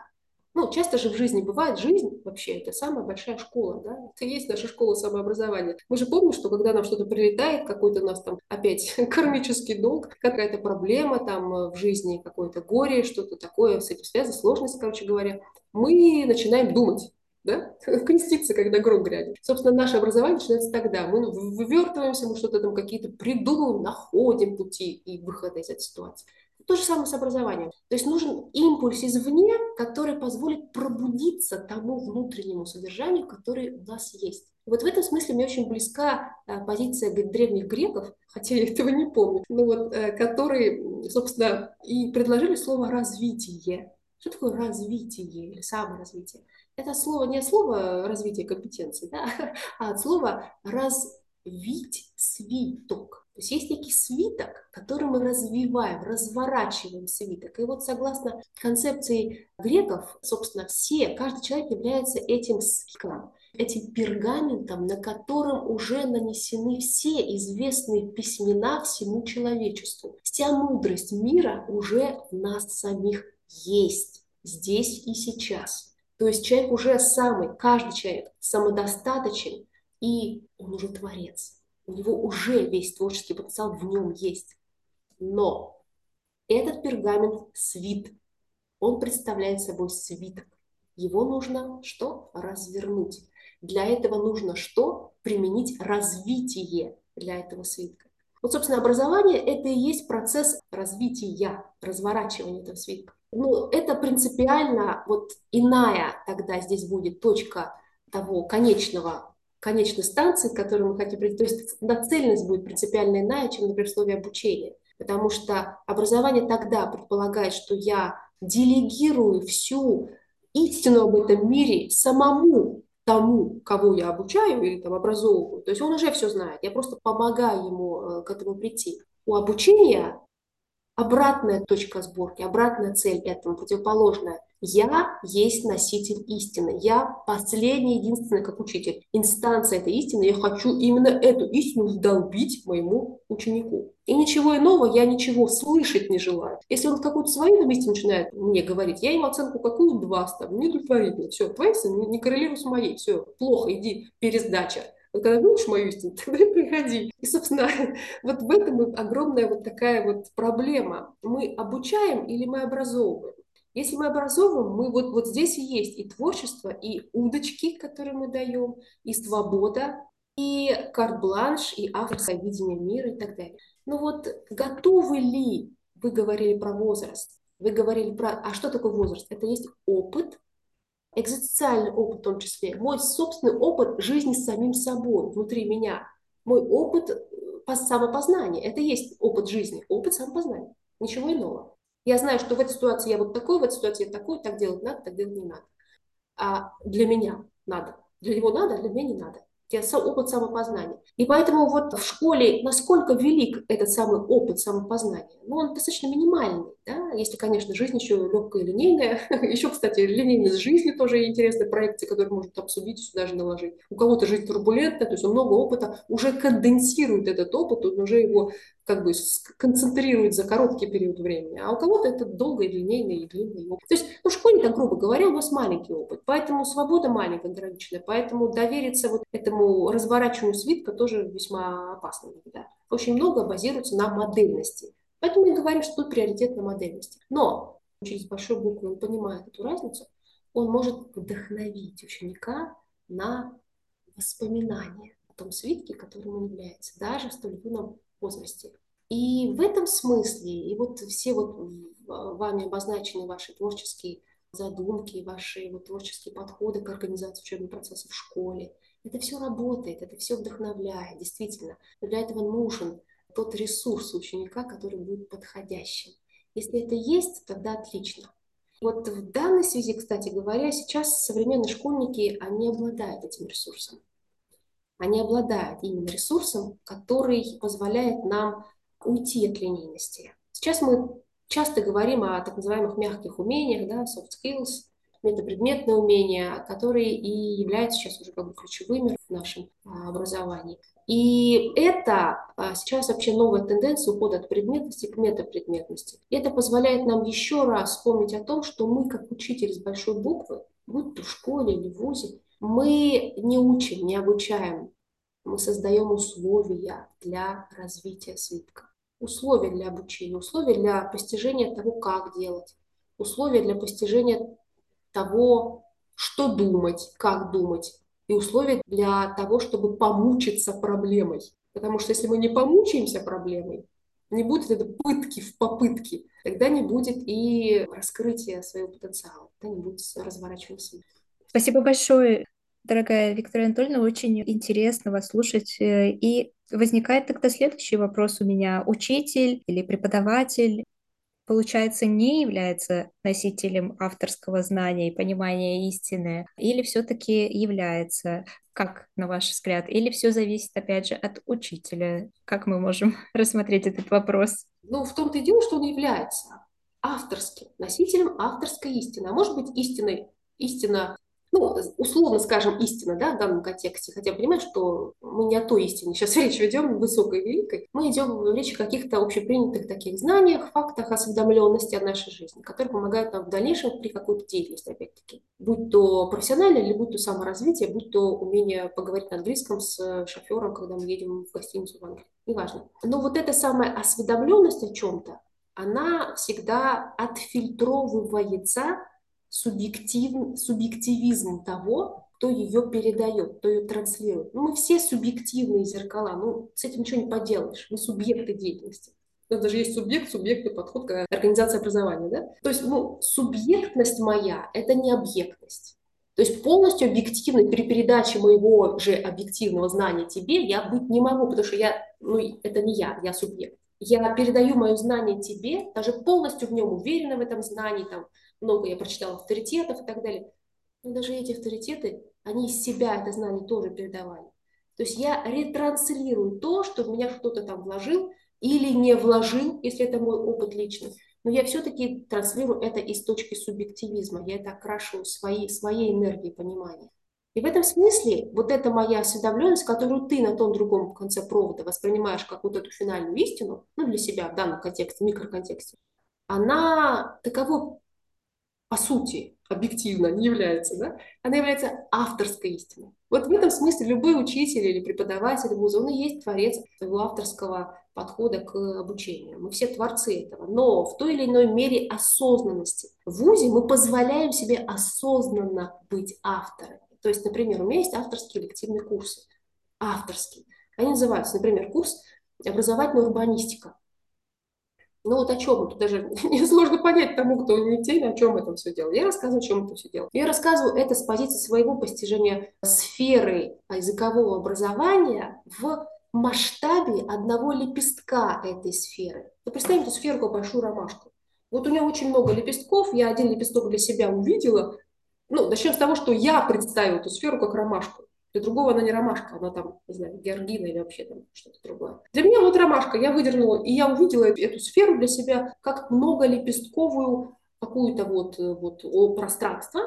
Ну, часто же в жизни бывает, жизнь вообще это самая большая школа, да, это есть наша школа самообразования. Мы же помним, что когда нам что-то прилетает, какой-то у нас там опять [laughs] кармический долг, какая-то проблема там э, в жизни, какое-то горе, что-то такое с этим связано, сложность, короче говоря, мы начинаем думать, да, [laughs] креститься, когда гром грянет. Собственно, наше образование начинается тогда. Мы вывертываемся, мы что-то там какие-то придумываем, находим пути и выхода из этой ситуации. То же самое с образованием. То есть нужен импульс извне, который позволит пробудиться тому внутреннему содержанию, которое у нас есть. Вот в этом смысле мне очень близка а, позиция древних греков, хотя я этого не помню, но вот, э, которые, собственно, и предложили слово «развитие». Что такое развитие или саморазвитие? Это слово не от слова развитие компетенций, да, [laughs] а от слова развить свиток. То есть есть некий свиток, который мы развиваем, разворачиваем свиток. И вот согласно концепции греков, собственно, все, каждый человек является этим свитком этим пергаментом, на котором уже нанесены все известные письмена всему человечеству. Вся мудрость мира уже в нас самих есть, здесь и сейчас. То есть человек уже самый, каждый человек самодостаточен, и он уже творец. У него уже весь творческий потенциал в нем есть. Но этот пергамент свит. Он представляет собой свиток. Его нужно что? Развернуть. Для этого нужно что? Применить развитие для этого свитка. Вот, собственно, образование – это и есть процесс развития, разворачивания этого свитка. Ну, это принципиально вот иная тогда здесь будет точка того конечного, конечной станции, к которой мы хотим прийти. То есть нацеленность будет принципиально иная, чем, например, в слове обучения. Потому что образование тогда предполагает, что я делегирую всю истину об этом мире самому тому, кого я обучаю или там образовываю. То есть он уже все знает, я просто помогаю ему э, к этому прийти. У обучения обратная точка сборки, обратная цель этому, противоположная. Я есть носитель истины. Я последний, единственный, как учитель. Инстанция этой истины. Я хочу именно эту истину вдолбить моему ученику. И ничего иного я ничего слышать не желаю. Если он какую-то свою истину начинает мне говорить, я ему оценку какую? Два ставлю. Недовлетворительно. Все, твоя истина не коррелирует с моей. Все, плохо, иди, пересдача. Вот когда будешь мою истину, [laughs] тогда приходи. И, собственно, [laughs] вот в этом огромная вот такая вот проблема. Мы обучаем или мы образовываем? Если мы образовываем, мы вот, вот здесь и есть и творчество, и удочки, которые мы даем, и свобода, и карт-бланш, и авторское видение мира и так далее. Но вот готовы ли, вы говорили про возраст, вы говорили про, а что такое возраст? Это есть опыт, экзистенциальный опыт в том числе, мой собственный опыт жизни с самим собой, внутри меня, мой опыт э, самопознания, это есть опыт жизни, опыт самопознания, ничего иного. Я знаю, что в этой ситуации я вот такой, в этой ситуации я такой, так делать надо, так делать не надо. А для меня надо. Для него надо, а для меня не надо опыт самопознания. И поэтому вот в школе насколько велик этот самый опыт самопознания? Ну, он достаточно минимальный, да, если, конечно, жизнь еще легкая и линейная. [laughs] еще, кстати, линейность жизни тоже интересная проекция, которую можно обсудить сюда же наложить. У кого-то жизнь турбулентная, то есть много опыта, уже конденсирует этот опыт, он уже его как бы концентрирует за короткий период времени, а у кого-то это долгий, длиннее и длинный. То есть, ну, так грубо говоря, у нас маленький опыт, поэтому свобода маленькая, ограниченная, поэтому довериться вот этому разворачиванию свитка тоже весьма опасно иногда. Очень много базируется на модельности. Поэтому мы говорим, что тут приоритет на модельности. Но через большую букву он понимает эту разницу, он может вдохновить ученика на воспоминания о том свитке, которым он является, даже в столь юном возрасте. И в этом смысле, и вот все вот вами обозначены ваши творческие задумки, ваши вот творческие подходы к организации учебного процесса в школе, это все работает, это все вдохновляет, действительно. Но для этого нужен тот ресурс ученика, который будет подходящим. Если это есть, тогда отлично. Вот в данной связи, кстати говоря, сейчас современные школьники, они обладают этим ресурсом они обладают именно ресурсом, который позволяет нам уйти от линейности. Сейчас мы часто говорим о так называемых мягких умениях, да, soft skills, метапредметные умения, которые и являются сейчас уже как бы ключевыми в нашем а, образовании. И это а, сейчас вообще новая тенденция ухода от предметности к метапредметности. Это позволяет нам еще раз вспомнить о том, что мы, как учитель с большой буквы, будь то в школе или в ВУЗе, мы не учим, не обучаем, мы создаем условия для развития свитка, условия для обучения, условия для постижения того, как делать, условия для постижения того, что думать, как думать, и условия для того, чтобы помучиться проблемой. Потому что если мы не помучаемся проблемой, не будет это пытки в попытке, тогда не будет и раскрытия своего потенциала, тогда не будет разворачивания. Спасибо большое. Дорогая Виктория Анатольевна, очень интересно вас слушать. э, И возникает тогда следующий вопрос у меня. Учитель или преподаватель, получается, не является носителем авторского знания и понимания истины, или все-таки является? Как, на ваш взгляд? Или все зависит, опять же, от учителя? Как мы можем [laughs] рассмотреть этот вопрос? Ну, в том-то и дело, что он является авторским, носителем авторской истины. А может быть, истиной, истина ну, условно скажем, истина, да, в данном контексте, хотя понимаешь, что мы не о той истине сейчас [laughs] речь ведем, высокой и великой, мы идем в речь о каких-то общепринятых таких знаниях, фактах, осведомленности о нашей жизни, которые помогают нам в дальнейшем при какой-то деятельности, опять-таки, будь то профессиональное, или будь то саморазвитие, будь то умение поговорить на английском с шофером, когда мы едем в гостиницу в Англии, неважно. Но вот эта самая осведомленность о чем-то, она всегда отфильтровывается субъектив, субъективизм того, кто ее передает, кто ее транслирует. Ну, мы все субъективные зеркала, ну, с этим ничего не поделаешь, мы субъекты деятельности. У нас даже есть субъект, субъектный подход к организации образования, да? То есть, ну, субъектность моя – это не объектность. То есть полностью объективной при передаче моего же объективного знания тебе я быть не могу, потому что я, ну, это не я, я субъект. Я передаю мое знание тебе, даже полностью в нем уверена в этом знании, там, много я прочитала авторитетов и так далее. Но даже эти авторитеты, они из себя это знание тоже передавали. То есть я ретранслирую то, что в меня кто-то там вложил или не вложил, если это мой опыт личный. Но я все-таки транслирую это из точки субъективизма. Я это окрашиваю своей, своей энергией понимания. И в этом смысле вот эта моя осведомленность, которую ты на том другом конце провода воспринимаешь как вот эту финальную истину, ну для себя в данном контексте, микроконтексте, она таково по сути, объективно не является, да, она является авторской истиной. Вот в этом смысле любой учитель или преподаватель вуза, он и есть творец своего авторского подхода к обучению. Мы все творцы этого, но в той или иной мере осознанности. В ВУЗе мы позволяем себе осознанно быть авторами. То есть, например, у меня есть авторские лективные курсы. Авторские. Они называются, например, курс образовательная урбанистика. Ну вот о чем это даже [laughs] несложно понять тому, кто не в теме, о чем это все дело. Я рассказываю, о чем это все дело. Я рассказываю это с позиции своего постижения сферы языкового образования в масштабе одного лепестка этой сферы. Вы представьте эту сферу как большую ромашку. Вот у нее очень много лепестков, я один лепесток для себя увидела. Ну, начнем с того, что я представила эту сферу как ромашку. Для другого она не ромашка, она там, не знаю, георгина или вообще там что-то другое. Для меня вот ромашка, я выдернула, и я увидела эту сферу для себя как многолепестковую какую-то вот, э, вот пространство.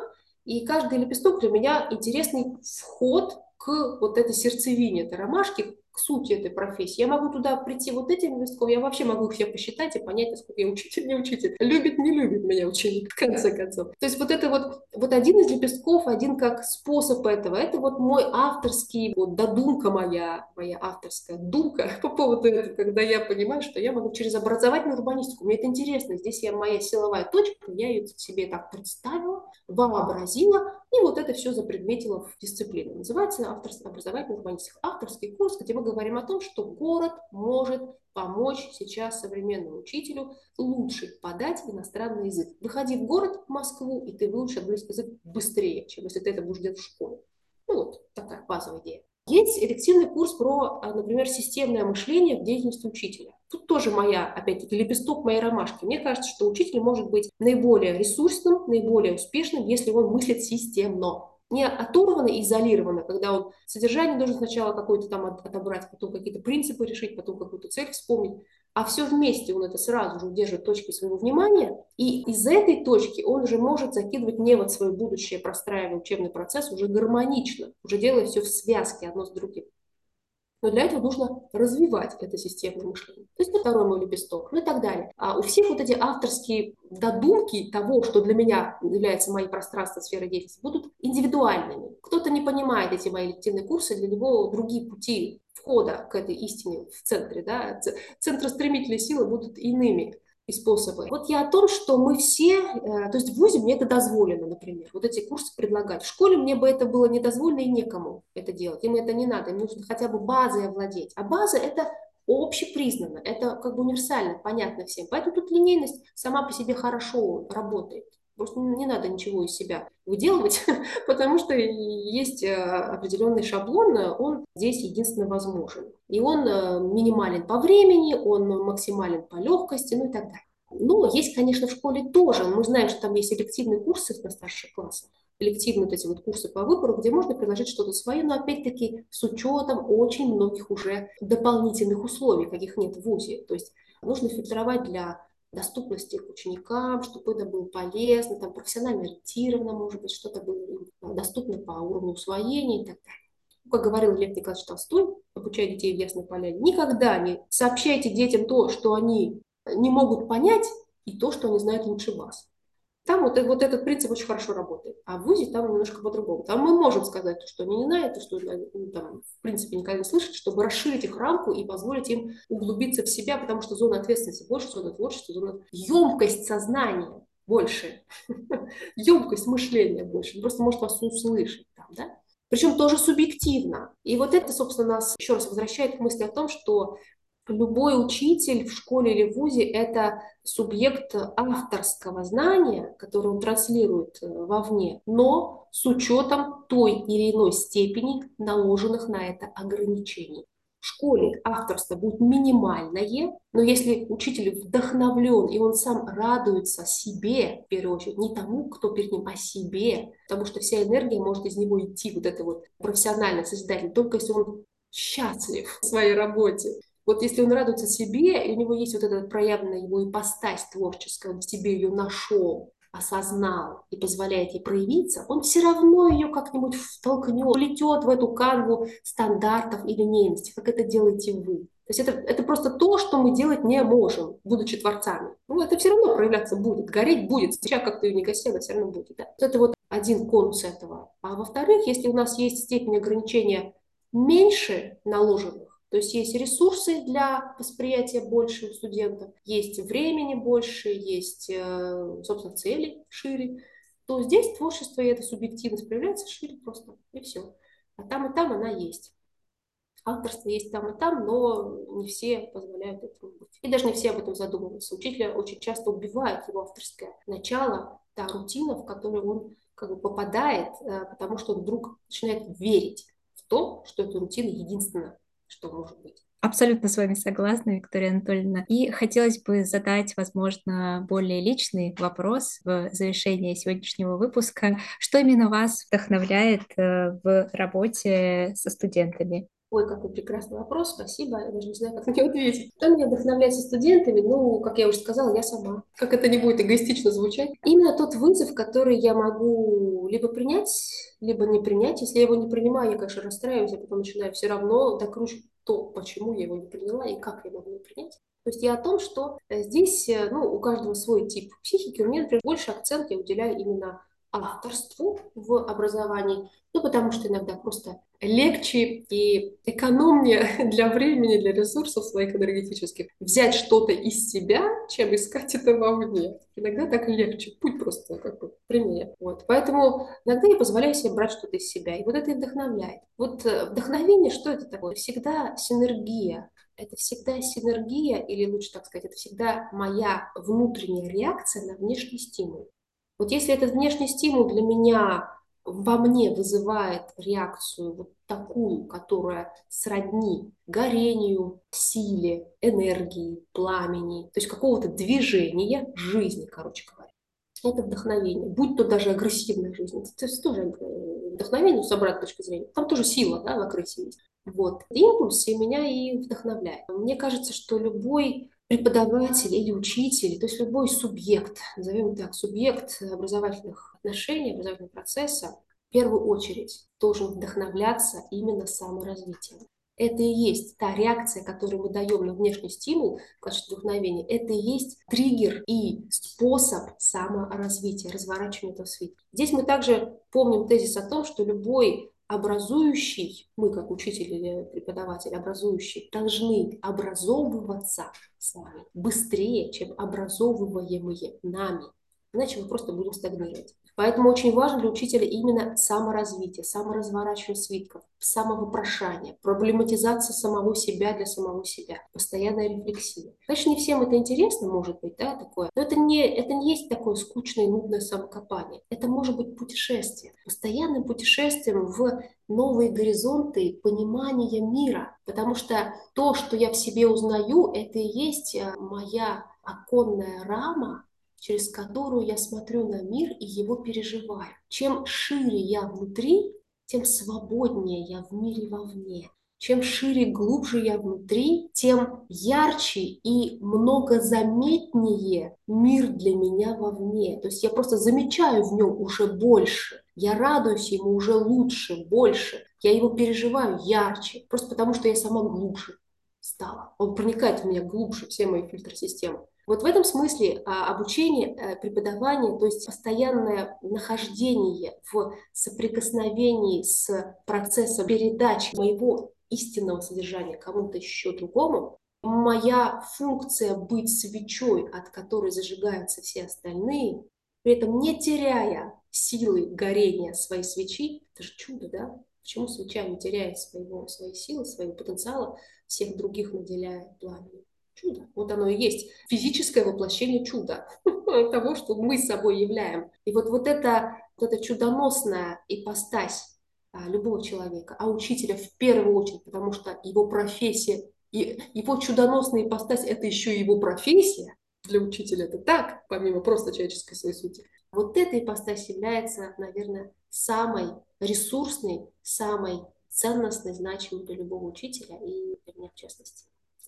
И каждый лепесток для меня интересный вход к вот этой сердцевине этой ромашки, к сути этой профессии. Я могу туда прийти вот этим листком, я вообще могу их все посчитать и понять, насколько я учитель, не учитель. Любит, не любит меня ученик, в конце концов. То есть вот это вот, вот один из лепестков, один как способ этого, это вот мой авторский, вот додумка моя, моя авторская думка [laughs] по поводу этого, когда я понимаю, что я могу через образовательную урбанистику, мне это интересно, здесь я моя силовая точка, я ее себе так представила, вообразила, и вот это все запредметило в дисциплину. Называется авторская образовательная урбанистика. Авторский курс, где мы говорим о том, что город может помочь сейчас современному учителю лучше подать иностранный язык. Выходи в город, в Москву, и ты выучишь английский язык быстрее, чем если ты это будешь делать в школе. Ну вот такая базовая идея. Есть элективный курс про, а, например, системное мышление в деятельности учителя. Тут тоже моя, опять-таки, лепесток моей ромашки. Мне кажется, что учитель может быть наиболее ресурсным, наиболее успешным, если он мыслит системно не оторвано и изолировано, когда он содержание должен сначала какое-то там отобрать, потом какие-то принципы решить, потом какую-то цель вспомнить, а все вместе он это сразу же удерживает точкой своего внимания, и из этой точки он уже может закидывать не вот свое будущее, простраивая учебный процесс уже гармонично, уже делая все в связке одно с другим. Но для этого нужно развивать это системное мышление. То есть это второй мой лепесток, ну и так далее. А у всех вот эти авторские додумки того, что для меня является мои пространства сферы деятельности, будут индивидуальными. Кто-то не понимает эти мои лективные курсы, для него другие пути входа к этой истине в центре, да, центростремительные силы будут иными и способы. Вот я о том, что мы все, э, то есть в ВУЗе мне это дозволено, например, вот эти курсы предлагать. В школе мне бы это было не дозволено и некому это делать. Им это не надо, им нужно хотя бы базой овладеть. А база это общепризнанно, это как бы универсально, понятно всем. Поэтому тут линейность сама по себе хорошо работает. Просто не надо ничего из себя выделывать, [laughs] потому что есть э, определенный шаблон, он здесь единственно возможен. И он э, минимален по времени, он максимален по легкости, ну и так далее. Но есть, конечно, в школе тоже. Мы знаем, что там есть элективные курсы на старших классах, элективные вот эти вот курсы по выбору, где можно предложить что-то свое, но опять-таки с учетом очень многих уже дополнительных условий, каких нет в ВУЗе. То есть нужно фильтровать для доступности к ученикам, чтобы это было полезно, там, профессионально ориентировано, может быть, что-то было доступно по уровню усвоения и так далее. Как говорил Лев Николаевич Толстой, обучая детей в Ясной Поляне, никогда не сообщайте детям то, что они не могут понять, и то, что они знают лучше вас. Там вот, вот этот принцип очень хорошо работает. А в ВУЗе там немножко по-другому. Там мы можем сказать, что они не знают, то, что они ну, там, в принципе никогда не слышат, чтобы расширить их рамку и позволить им углубиться в себя, потому что зона ответственности больше, зона творчества, зона емкость сознания больше, [laughs] емкость мышления больше. Просто может вас услышать там, да? Причем тоже субъективно. И вот это, собственно, нас еще раз возвращает к мысли о том, что любой учитель в школе или в ВУЗе – это субъект авторского знания, которое он транслирует э, вовне, но с учетом той или иной степени наложенных на это ограничений. В школе авторство будет минимальное, но если учитель вдохновлен, и он сам радуется себе, в первую очередь, не тому, кто перед ним, а себе, потому что вся энергия может из него идти, вот это вот профессионально созидатель, только если он счастлив в своей работе. Вот если он радуется себе, и у него есть вот эта проявленная его ипостась творческая, он в себе ее нашел, осознал и позволяет ей проявиться, он все равно ее как-нибудь втолкнет, плетет в эту канву стандартов и линейности, как это делаете вы. То есть это, это просто то, что мы делать не можем, будучи творцами. Ну, это все равно проявляться будет, гореть будет. Сейчас как-то ее не гасила, все равно будет. Да? Это вот один конус этого. А во-вторых, если у нас есть степень ограничения меньше наложенных, то есть есть ресурсы для восприятия больше у студентов, есть времени больше, есть, э, собственно, цели шире, то здесь творчество и эта субъективность проявляется шире просто, и все. А там и там она есть. Авторство есть там и там, но не все позволяют этому быть. И даже не все об этом задумываются. Учителя очень часто убивает его авторское начало, та рутина, в которую он как бы попадает, э, потому что он вдруг начинает верить в то, что эта рутина единственная что может быть. Абсолютно с вами согласна, Виктория Анатольевна. И хотелось бы задать, возможно, более личный вопрос в завершении сегодняшнего выпуска. Что именно вас вдохновляет э, в работе со студентами? Ой, какой прекрасный вопрос, спасибо. Я даже не знаю, как на него ответить. Что меня вдохновляет со студентами? Ну, как я уже сказала, я сама. Как это не будет эгоистично звучать. Именно тот вызов, который я могу либо принять, либо не принять. Если я его не принимаю, я, конечно, расстраиваюсь, а потом начинаю все равно докручивать то, почему я его не приняла и как я могу его принять. То есть я о том, что э, здесь, э, ну, у каждого свой тип психики. У меня, например, больше акцент я уделяю именно авторству в образовании, ну, потому что иногда просто легче и экономнее [laughs] для времени, для ресурсов своих энергетических взять что-то из себя, чем искать это вовне. Иногда так легче, путь просто как бы прямее. Вот. Поэтому иногда я позволяю себе брать что-то из себя, и вот это и вдохновляет. Вот э, вдохновение, что это такое? Всегда синергия, это всегда синергия, или лучше так сказать, это всегда моя внутренняя реакция на внешний стимул. Вот если этот внешний стимул для меня во мне вызывает реакцию вот такую, которая сродни горению, силе, энергии, пламени, то есть какого-то движения жизни, короче говоря. Это вдохновение, будь то даже агрессивная жизнь, это тоже э, вдохновение с обратной точки зрения. Там тоже сила да, в агрессии есть. Вот. Импульсы меня и вдохновляют. Мне кажется, что любой преподаватель или учитель, то есть любой субъект, назовем так, субъект образовательных отношений, образовательного процесса, в первую очередь должен вдохновляться именно саморазвитием. Это и есть та реакция, которую мы даем на внешний стимул в качестве вдохновения. Это и есть триггер и способ саморазвития, разворачивания этого света. Здесь мы также помним тезис о том, что любой образующий, мы как учитель или преподаватель образующий, должны образовываться с вами быстрее, чем образовываемые нами. Иначе мы просто будем стагнировать. Поэтому очень важно для учителя именно саморазвитие, саморазворачивание свитков, самовопрошание, проблематизация самого себя для самого себя, постоянная рефлексия. Конечно, не всем это интересно, может быть, да, такое, но это не, это не есть такое скучное и нудное самокопание. Это может быть путешествие, постоянным путешествием в новые горизонты понимания мира, потому что то, что я в себе узнаю, это и есть э, моя оконная рама, через которую я смотрю на мир и его переживаю. Чем шире я внутри, тем свободнее я в мире вовне. Чем шире глубже я внутри, тем ярче и многозаметнее мир для меня вовне. То есть я просто замечаю в нем уже больше. Я радуюсь ему уже лучше, больше. Я его переживаю ярче, просто потому что я сама глубже стала. Он проникает в меня глубже, все мои фильтры системы. Вот в этом смысле а, обучение, э, преподавание, то есть постоянное нахождение в соприкосновении с процессом передачи моего истинного содержания кому-то еще другому, моя функция быть свечой, от которой зажигаются все остальные, при этом не теряя силы горения своей свечи, это же чудо, да? Почему свеча не теряет своего, своей силы, своего потенциала, всех других наделяя пламенем? Чудо. Вот оно и есть физическое воплощение чуда, [laughs] того, что мы собой являем. И вот, вот, это, вот эта чудоносная ипостась а, любого человека, а учителя в первую очередь, потому что его профессия, и его чудоносная ипостась – это еще и его профессия, для учителя это так, помимо просто человеческой своей сути. Вот эта ипостась является, наверное, самой ресурсной, самой ценностной, значимой для любого учителя и для меня в частности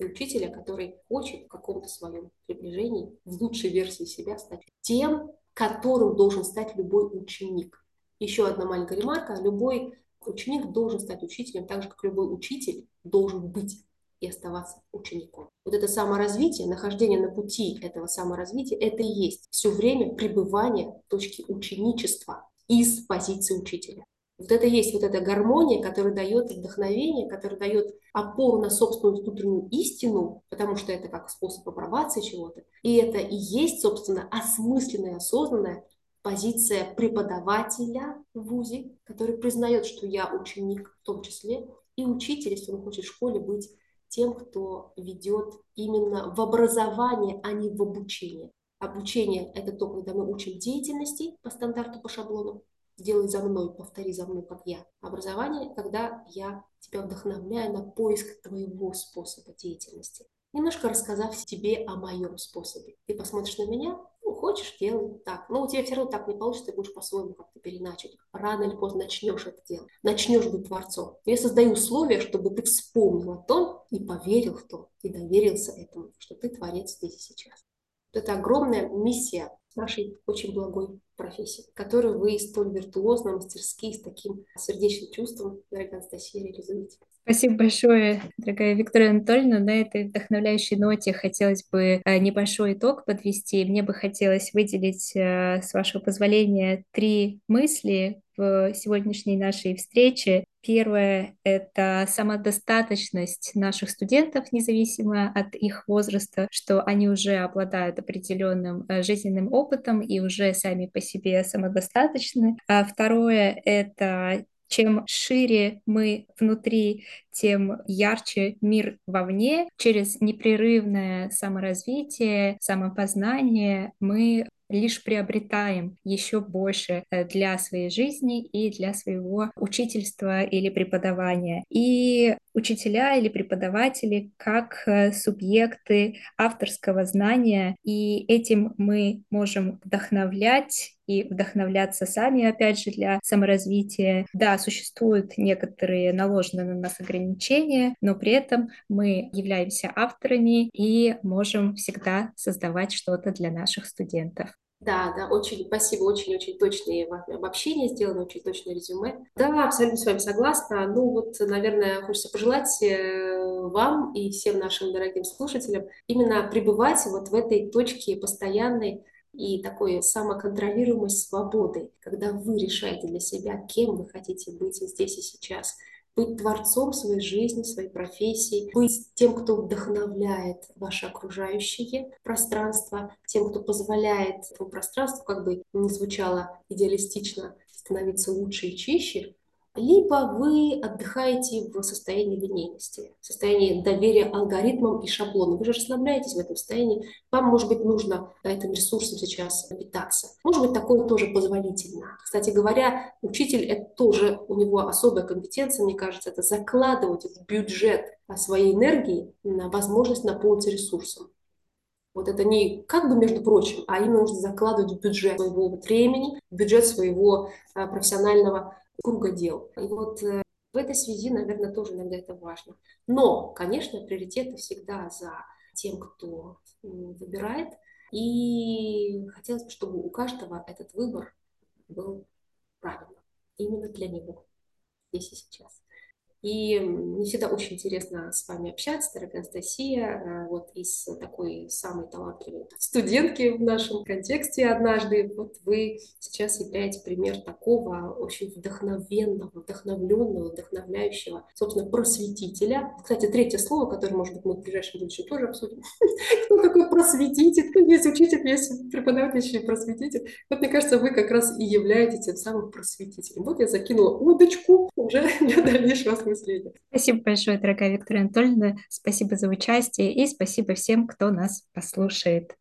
учителя, который хочет в каком-то своем приближении, в лучшей версии себя стать тем, которым должен стать любой ученик. Еще одна маленькая ремарка. Любой ученик должен стать учителем, так же, как любой учитель должен быть и оставаться учеником. Вот это саморазвитие, нахождение на пути этого саморазвития, это и есть все время пребывание в точке ученичества из позиции учителя. Вот это есть вот эта гармония, которая дает вдохновение, которая дает опору на собственную внутреннюю истину, потому что это как способ апробации чего-то. И это и есть, собственно, осмысленная, осознанная позиция преподавателя в ВУЗе, который признает, что я ученик в том числе, и учитель, если он хочет в школе быть тем, кто ведет именно в образование, а не в обучение. Обучение – это то, когда мы учим деятельности по стандарту, по шаблону, сделай за мной, повтори за мной, как я. Образование, когда я тебя вдохновляю на поиск твоего способа деятельности. Немножко рассказав тебе о моем способе. Ты посмотришь на меня, ну, хочешь, делай так. Но у тебя все равно так не получится, ты будешь по-своему как-то переначать. Рано или поздно начнешь это делать. Начнешь быть творцом. Я создаю условия, чтобы ты вспомнил о том и поверил в то, и доверился этому, что ты творец здесь и сейчас. Это огромная миссия нашей очень благой профессии, которую вы столь виртуозно, мастерски, с таким сердечным чувством, дорогая Анастасия, реализуете. Спасибо большое, дорогая Виктория Анатольевна. На этой вдохновляющей ноте хотелось бы э, небольшой итог подвести. Мне бы хотелось выделить, э, с вашего позволения, три мысли в сегодняшней нашей встрече. Первое — это самодостаточность наших студентов, независимо от их возраста, что они уже обладают определенным э, жизненным опытом и уже сами по себе самодостаточны. А второе — это чем шире мы внутри, тем ярче мир вовне. Через непрерывное саморазвитие, самопознание мы лишь приобретаем еще больше э, для своей жизни и для своего учительства или преподавания. И учителя или преподаватели как э, субъекты авторского знания, и этим мы можем вдохновлять и вдохновляться сами, опять же, для саморазвития. Да, существуют некоторые наложенные на нас ограничения, но при этом мы являемся авторами и можем всегда создавать что-то для наших студентов. Да, да, очень спасибо, очень-очень точные обобщения сделаны, очень точное резюме. Да, абсолютно с вами согласна. Ну вот, наверное, хочется пожелать э, вам и всем нашим дорогим слушателям именно пребывать вот в этой точке постоянной и такой самоконтролируемой свободы, когда вы решаете для себя, кем вы хотите быть здесь и сейчас, быть творцом своей жизни, своей профессии, быть тем, кто вдохновляет ваше окружающее пространство, тем, кто позволяет этому пространству, как бы не звучало идеалистично, становиться лучше и чище, либо вы отдыхаете в состоянии линейности, в состоянии доверия алгоритмам и шаблонам. Вы же расслабляетесь в этом состоянии. Вам, может быть, нужно этим ресурсом сейчас питаться. Может быть, такое тоже позволительно. Кстати говоря, учитель — это тоже у него особая компетенция, мне кажется, это закладывать в бюджет своей энергии на возможность наполниться ресурсом. Вот это не как бы между прочим, а именно нужно закладывать в бюджет своего времени, в бюджет своего а, профессионального круга дел. И вот э, в этой связи, наверное, тоже иногда это важно. Но, конечно, приоритеты всегда за тем, кто выбирает. И хотелось бы, чтобы у каждого этот выбор был правильным. Именно для него. Здесь и сейчас. И мне всегда очень интересно с вами общаться, дорогая Анастасия, э, вот из такой самой талантливой [laughs] студентки в нашем контексте однажды. Вот вы сейчас являетесь пример такого очень вдохновенного, вдохновленного, вдохновляющего, собственно, просветителя. Кстати, третье слово, которое, может быть, мы в ближайшем будущем тоже обсудим. [laughs] Кто такой просветитель? Есть учитель, есть преподаватель, и просветитель. Вот, мне кажется, вы как раз и являетесь тем самым просветителем. Вот я закинула удочку уже [laughs] для дальнейшего осмысления. Спасибо большое, дорогая Виктория Анатольевна. Спасибо за участие и спасибо всем, кто нас послушает.